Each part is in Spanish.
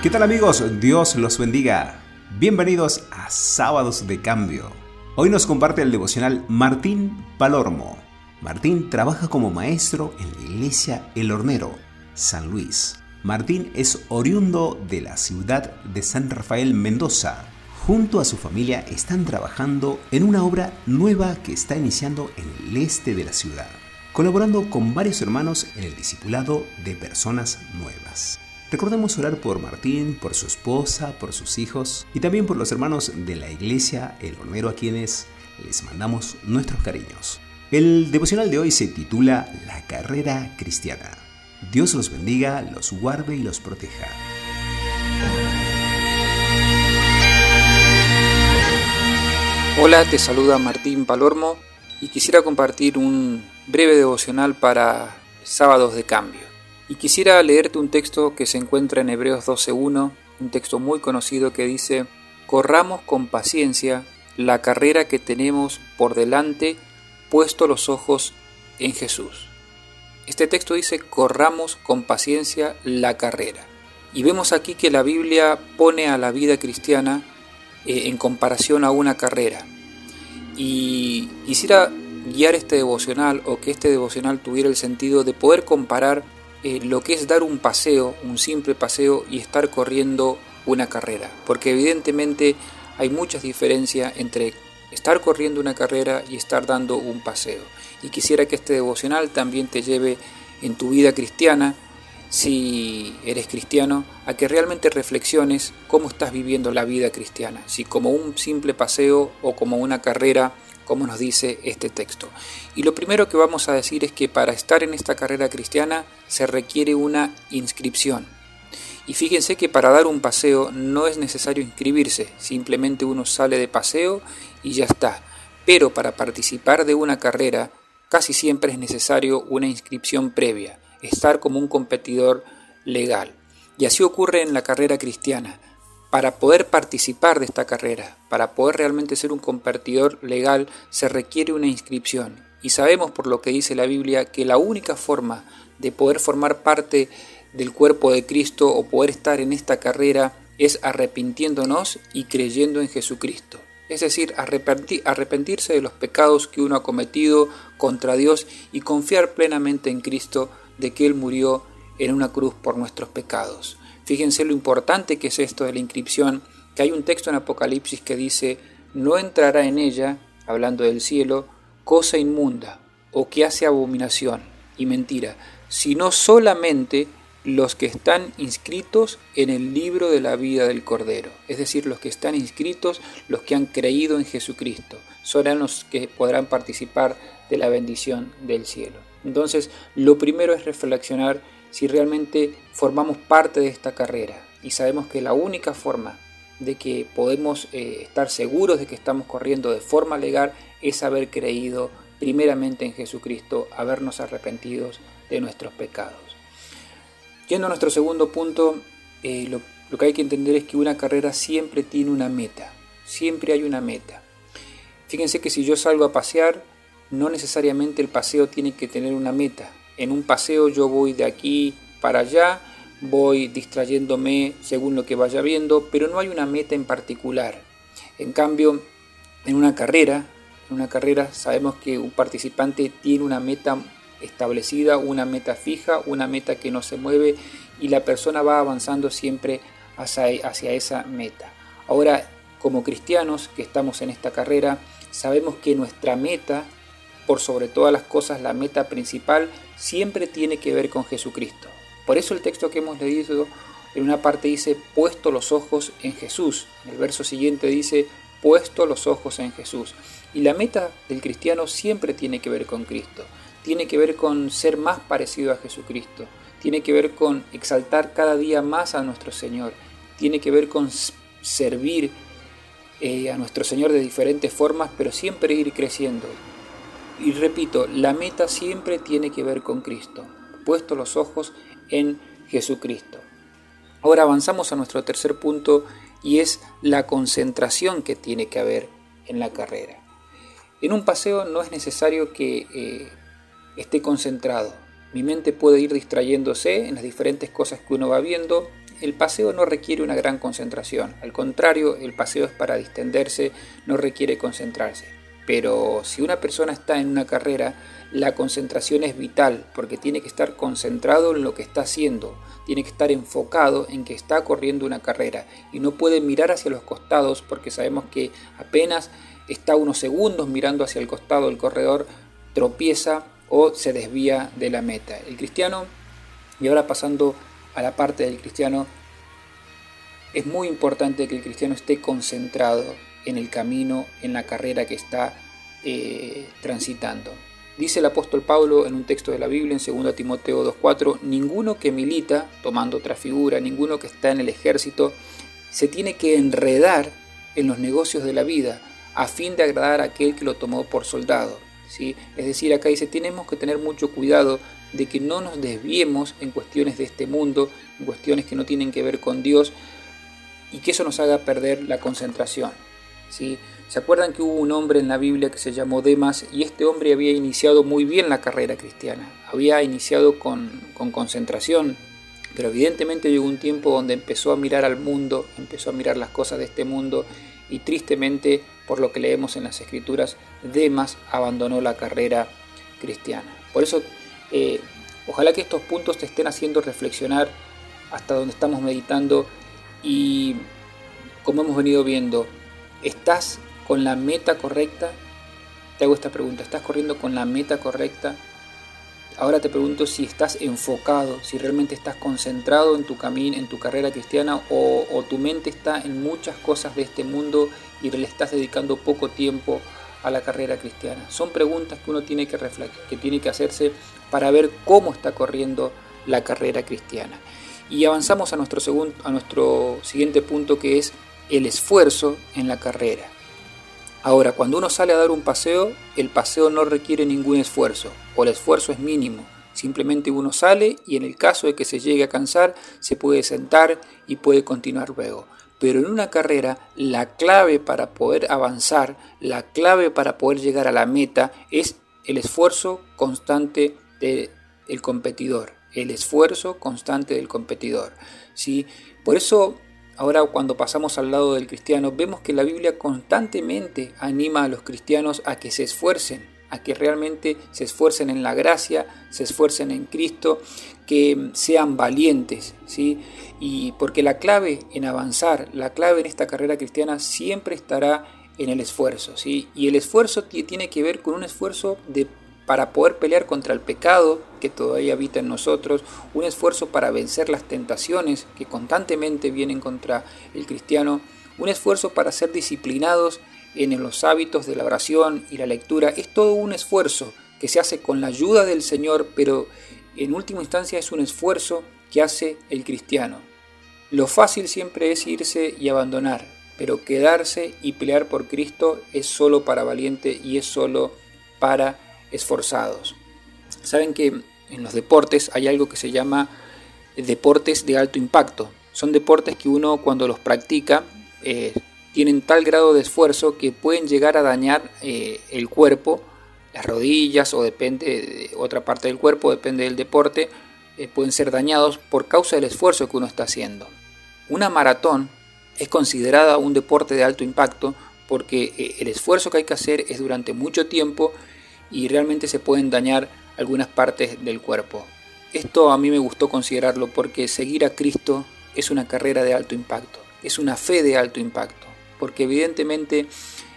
¿Qué tal amigos? Dios los bendiga. Bienvenidos a Sábados de Cambio. Hoy nos comparte el devocional Martín Palormo. Martín trabaja como maestro en la iglesia El Hornero, San Luis. Martín es oriundo de la ciudad de San Rafael Mendoza. Junto a su familia están trabajando en una obra nueva que está iniciando en el este de la ciudad, colaborando con varios hermanos en el discipulado de personas nuevas. Recordemos orar por Martín, por su esposa, por sus hijos y también por los hermanos de la iglesia El Hornero a quienes les mandamos nuestros cariños. El devocional de hoy se titula La carrera cristiana. Dios los bendiga, los guarde y los proteja. Hola, te saluda Martín Palormo y quisiera compartir un breve devocional para sábados de cambio. Y quisiera leerte un texto que se encuentra en Hebreos 12.1, un texto muy conocido que dice, Corramos con paciencia la carrera que tenemos por delante, puesto los ojos en Jesús. Este texto dice, corramos con paciencia la carrera. Y vemos aquí que la Biblia pone a la vida cristiana eh, en comparación a una carrera. Y quisiera guiar este devocional o que este devocional tuviera el sentido de poder comparar eh, lo que es dar un paseo, un simple paseo y estar corriendo una carrera. Porque evidentemente hay muchas diferencias entre estar corriendo una carrera y estar dando un paseo. Y quisiera que este devocional también te lleve en tu vida cristiana, si eres cristiano, a que realmente reflexiones cómo estás viviendo la vida cristiana, si como un simple paseo o como una carrera como nos dice este texto. Y lo primero que vamos a decir es que para estar en esta carrera cristiana se requiere una inscripción. Y fíjense que para dar un paseo no es necesario inscribirse, simplemente uno sale de paseo y ya está. Pero para participar de una carrera casi siempre es necesario una inscripción previa, estar como un competidor legal. Y así ocurre en la carrera cristiana para poder participar de esta carrera, para poder realmente ser un competidor legal, se requiere una inscripción. Y sabemos por lo que dice la Biblia que la única forma de poder formar parte del cuerpo de Cristo o poder estar en esta carrera es arrepintiéndonos y creyendo en Jesucristo. Es decir, arrepentirse de los pecados que uno ha cometido contra Dios y confiar plenamente en Cristo de que Él murió en una cruz por nuestros pecados. Fíjense lo importante que es esto de la inscripción, que hay un texto en Apocalipsis que dice, no entrará en ella, hablando del cielo, cosa inmunda o que hace abominación y mentira, sino solamente los que están inscritos en el libro de la vida del Cordero, es decir, los que están inscritos, los que han creído en Jesucristo, serán los que podrán participar de la bendición del cielo. Entonces, lo primero es reflexionar si realmente formamos parte de esta carrera y sabemos que la única forma de que podemos eh, estar seguros de que estamos corriendo de forma legal es haber creído primeramente en Jesucristo, habernos arrepentidos de nuestros pecados. Yendo a nuestro segundo punto, eh, lo, lo que hay que entender es que una carrera siempre tiene una meta, siempre hay una meta. Fíjense que si yo salgo a pasear, no necesariamente el paseo tiene que tener una meta en un paseo yo voy de aquí para allá, voy distrayéndome según lo que vaya viendo, pero no hay una meta en particular. En cambio, en una carrera, en una carrera sabemos que un participante tiene una meta establecida, una meta fija, una meta que no se mueve y la persona va avanzando siempre hacia, hacia esa meta. Ahora, como cristianos que estamos en esta carrera, sabemos que nuestra meta por sobre todas las cosas, la meta principal siempre tiene que ver con Jesucristo. Por eso el texto que hemos leído en una parte dice, puesto los ojos en Jesús. En el verso siguiente dice, puesto los ojos en Jesús. Y la meta del cristiano siempre tiene que ver con Cristo. Tiene que ver con ser más parecido a Jesucristo. Tiene que ver con exaltar cada día más a nuestro Señor. Tiene que ver con servir eh, a nuestro Señor de diferentes formas, pero siempre ir creciendo. Y repito, la meta siempre tiene que ver con Cristo, puesto los ojos en Jesucristo. Ahora avanzamos a nuestro tercer punto y es la concentración que tiene que haber en la carrera. En un paseo no es necesario que eh, esté concentrado. Mi mente puede ir distrayéndose en las diferentes cosas que uno va viendo, el paseo no requiere una gran concentración, al contrario, el paseo es para distenderse, no requiere concentrarse. Pero si una persona está en una carrera, la concentración es vital porque tiene que estar concentrado en lo que está haciendo, tiene que estar enfocado en que está corriendo una carrera y no puede mirar hacia los costados porque sabemos que apenas está unos segundos mirando hacia el costado del corredor, tropieza o se desvía de la meta. El cristiano, y ahora pasando a la parte del cristiano, es muy importante que el cristiano esté concentrado en el camino, en la carrera que está eh, transitando. Dice el apóstol Pablo en un texto de la Biblia, en 2 Timoteo 2.4, ninguno que milita, tomando otra figura, ninguno que está en el ejército, se tiene que enredar en los negocios de la vida a fin de agradar a aquel que lo tomó por soldado. ¿sí? Es decir, acá dice, tenemos que tener mucho cuidado de que no nos desviemos en cuestiones de este mundo, en cuestiones que no tienen que ver con Dios, y que eso nos haga perder la concentración. ¿Sí? ¿Se acuerdan que hubo un hombre en la Biblia que se llamó Demas y este hombre había iniciado muy bien la carrera cristiana? Había iniciado con, concentración, pero evidentemente llegó un tiempo donde empezó a mirar al mundo, empezó a mirar las cosas de este mundo y tristemente, por lo que leemos en las escrituras, Demas abandonó la carrera cristiana. Por eso, eh, ojalá que estos puntos te estén haciendo reflexionar hasta donde estamos meditando y como hemos venido viendo, ¿estás con la meta correcta? Te hago esta pregunta, ¿estás corriendo con la meta correcta? Ahora te pregunto si estás enfocado, si realmente estás concentrado en tu camino, en tu carrera cristiana o, tu mente está en muchas cosas de este mundo y le estás dedicando poco tiempo a la carrera cristiana. Son preguntas que uno tiene que, que, tiene que hacerse para ver cómo está corriendo la carrera cristiana. Y avanzamos a nuestro, segundo, a nuestro siguiente punto que es el esfuerzo en la carrera. Ahora, cuando uno sale a dar un paseo, el paseo no requiere ningún esfuerzo, o el esfuerzo es mínimo. Simplemente uno sale y en el caso de que se llegue a cansar, se puede sentar y puede continuar luego. Pero en una carrera, la clave para poder avanzar, la clave para poder llegar a la meta es el esfuerzo constante del competidor. El esfuerzo constante del competidor. ¿sí? Por eso Ahora cuando pasamos al lado del cristiano, vemos que la Biblia constantemente anima a los cristianos a que se esfuercen, a que realmente se esfuercen en la gracia, se esfuercen en Cristo, que sean valientes, ¿sí? Y porque la clave en avanzar, la clave en esta carrera cristiana siempre estará en el esfuerzo, ¿sí? Y el esfuerzo tiene que ver con un esfuerzo de para poder pelear contra el pecado que todavía habita en nosotros, un esfuerzo para vencer las tentaciones que constantemente vienen contra el cristiano, un esfuerzo para ser disciplinados en los hábitos de la oración y la lectura. Es todo un esfuerzo que se hace con la ayuda del Señor, pero en última instancia es un esfuerzo que hace el cristiano. Lo fácil siempre es irse y abandonar, pero quedarse y pelear por Cristo es solo para valiente y es solo para esforzados. Saben que en los deportes hay algo que se llama deportes de alto impacto. Son deportes que uno cuando los practica eh, tienen tal grado de esfuerzo que pueden llegar a dañar eh, el cuerpo, las rodillas o depende de otra parte del cuerpo, depende del deporte, eh, pueden ser dañados por causa del esfuerzo que uno está haciendo. Una maratón es considerada un deporte de alto impacto porque el esfuerzo que hay que hacer es durante mucho tiempo y realmente se pueden dañar algunas partes del cuerpo. Esto a mí me gustó considerarlo porque seguir a Cristo es una carrera de alto impacto, es una fe de alto impacto, porque evidentemente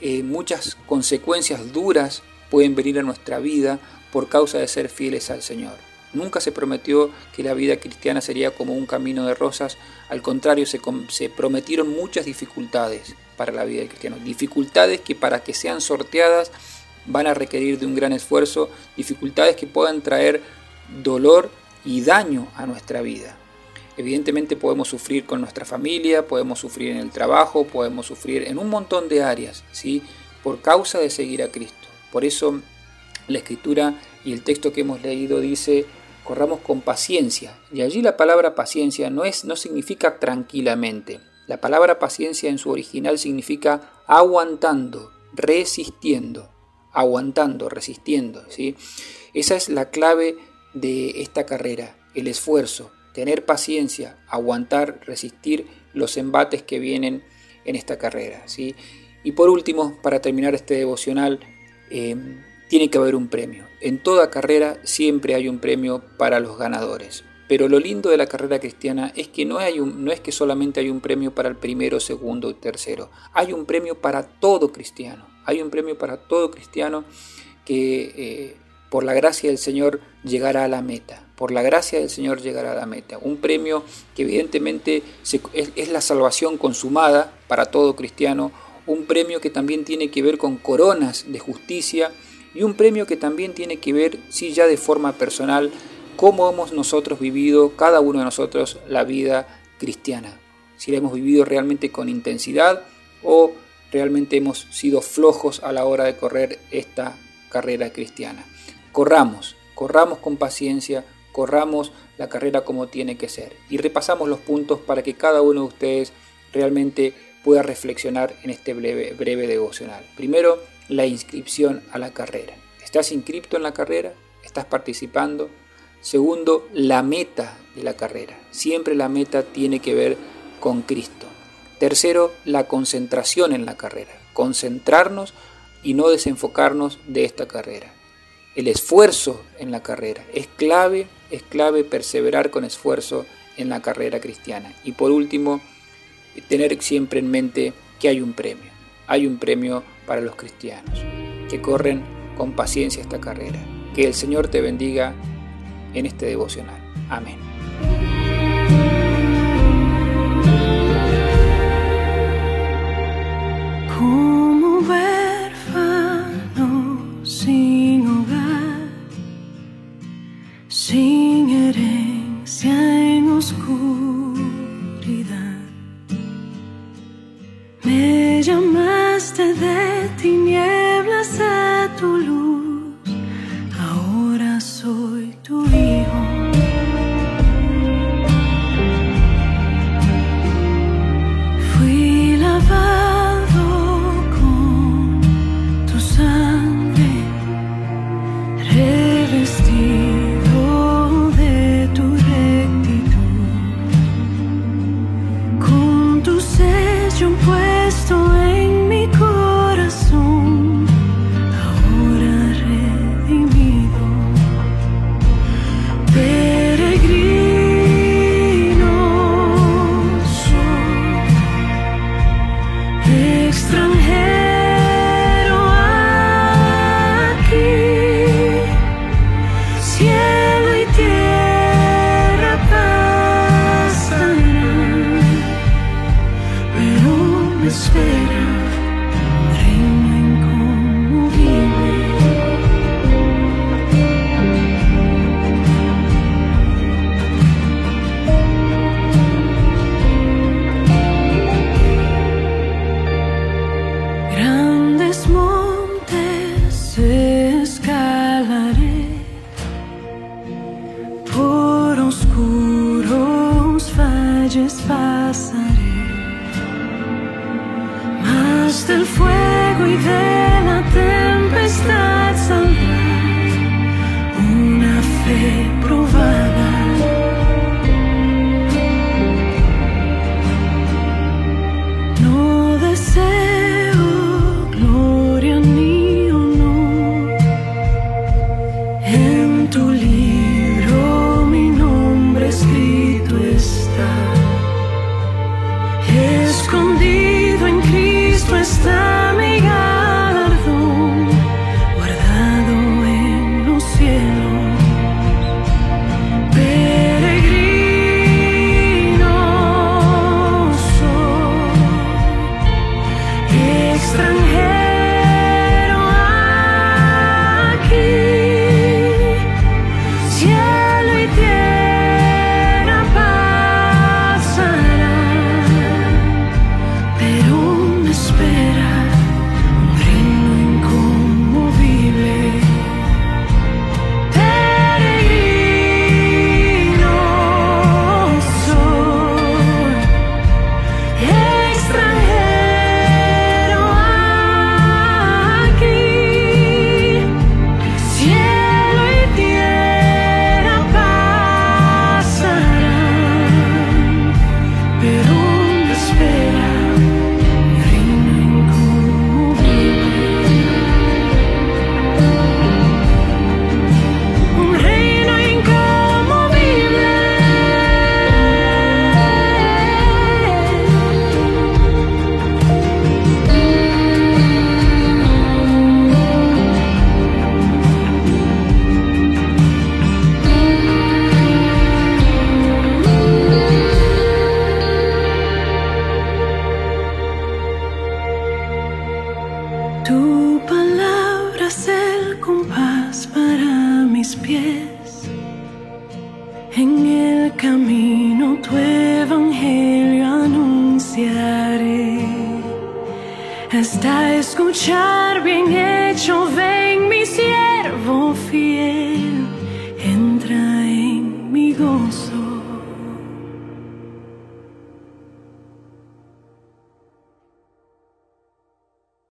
eh, muchas consecuencias duras pueden venir a nuestra vida por causa de ser fieles al Señor. Nunca se prometió que la vida cristiana sería como un camino de rosas, al contrario se, se prometieron muchas dificultades para la vida del cristiano, dificultades que para que sean sorteadas van a requerir de un gran esfuerzo, dificultades que puedan traer dolor y daño a nuestra vida. Evidentemente podemos sufrir con nuestra familia, podemos sufrir en el trabajo, podemos sufrir en un montón de áreas, ¿sí? por causa de seguir a Cristo. Por eso la escritura y el texto que hemos leído dice, corramos con paciencia. Y allí la palabra paciencia no, es, no significa tranquilamente. La palabra paciencia en su original significa aguantando, resistiendo aguantando, resistiendo. ¿sí? Esa es la clave de esta carrera, el esfuerzo. tener paciencia, aguantar, resistir los embates que vienen en esta carrera. ¿sí? Y por último, para terminar este devocional, eh, tiene que haber un premio. En toda carrera siempre hay un premio para los ganadores. Pero lo lindo de la carrera cristiana es que no, hay un, no es que solamente hay un premio para el primero, segundo y tercero. Hay un premio para todo cristiano. Hay un premio para todo cristiano que eh, por la gracia del Señor llegará a la meta. Por la gracia del Señor llegará a la meta. Un premio que evidentemente es la salvación consumada para todo cristiano. Un premio que también tiene que ver con coronas de justicia y un premio que también tiene que ver, sí, ya de forma personal, cómo hemos nosotros vivido, cada uno de nosotros, la vida cristiana. Si la hemos vivido realmente con intensidad o realmente hemos sido flojos a la hora de correr esta carrera cristiana. Corramos, corramos con paciencia, corramos la carrera como tiene que ser. Y repasamos los puntos para que cada uno de ustedes realmente pueda reflexionar en este breve, devocional. Primero, la inscripción a la carrera. ¿Estás inscripto en la carrera? ¿Estás participando? Segundo, la meta de la carrera. Siempre la meta tiene que ver con Cristo. Tercero, la concentración en la carrera. Concentrarnos y no desenfocarnos de esta carrera. El esfuerzo en la carrera. Es clave, es clave perseverar con esfuerzo en la carrera cristiana. Y por último, tener siempre en mente que hay un premio. Hay un premio para los cristianos que corren con paciencia esta carrera. Que el Señor te bendiga en este devocional. Amén. Sin herencia en oscuridad, valles pasaré, más del fuego y de la tempestad saldrá una fe probada. Cristo está Tu palabra es el compás para mis pies. En el camino tu evangelio anunciaré. Hasta escuchar bien hecho, ven mi siervo fiel, entra en mi gozo.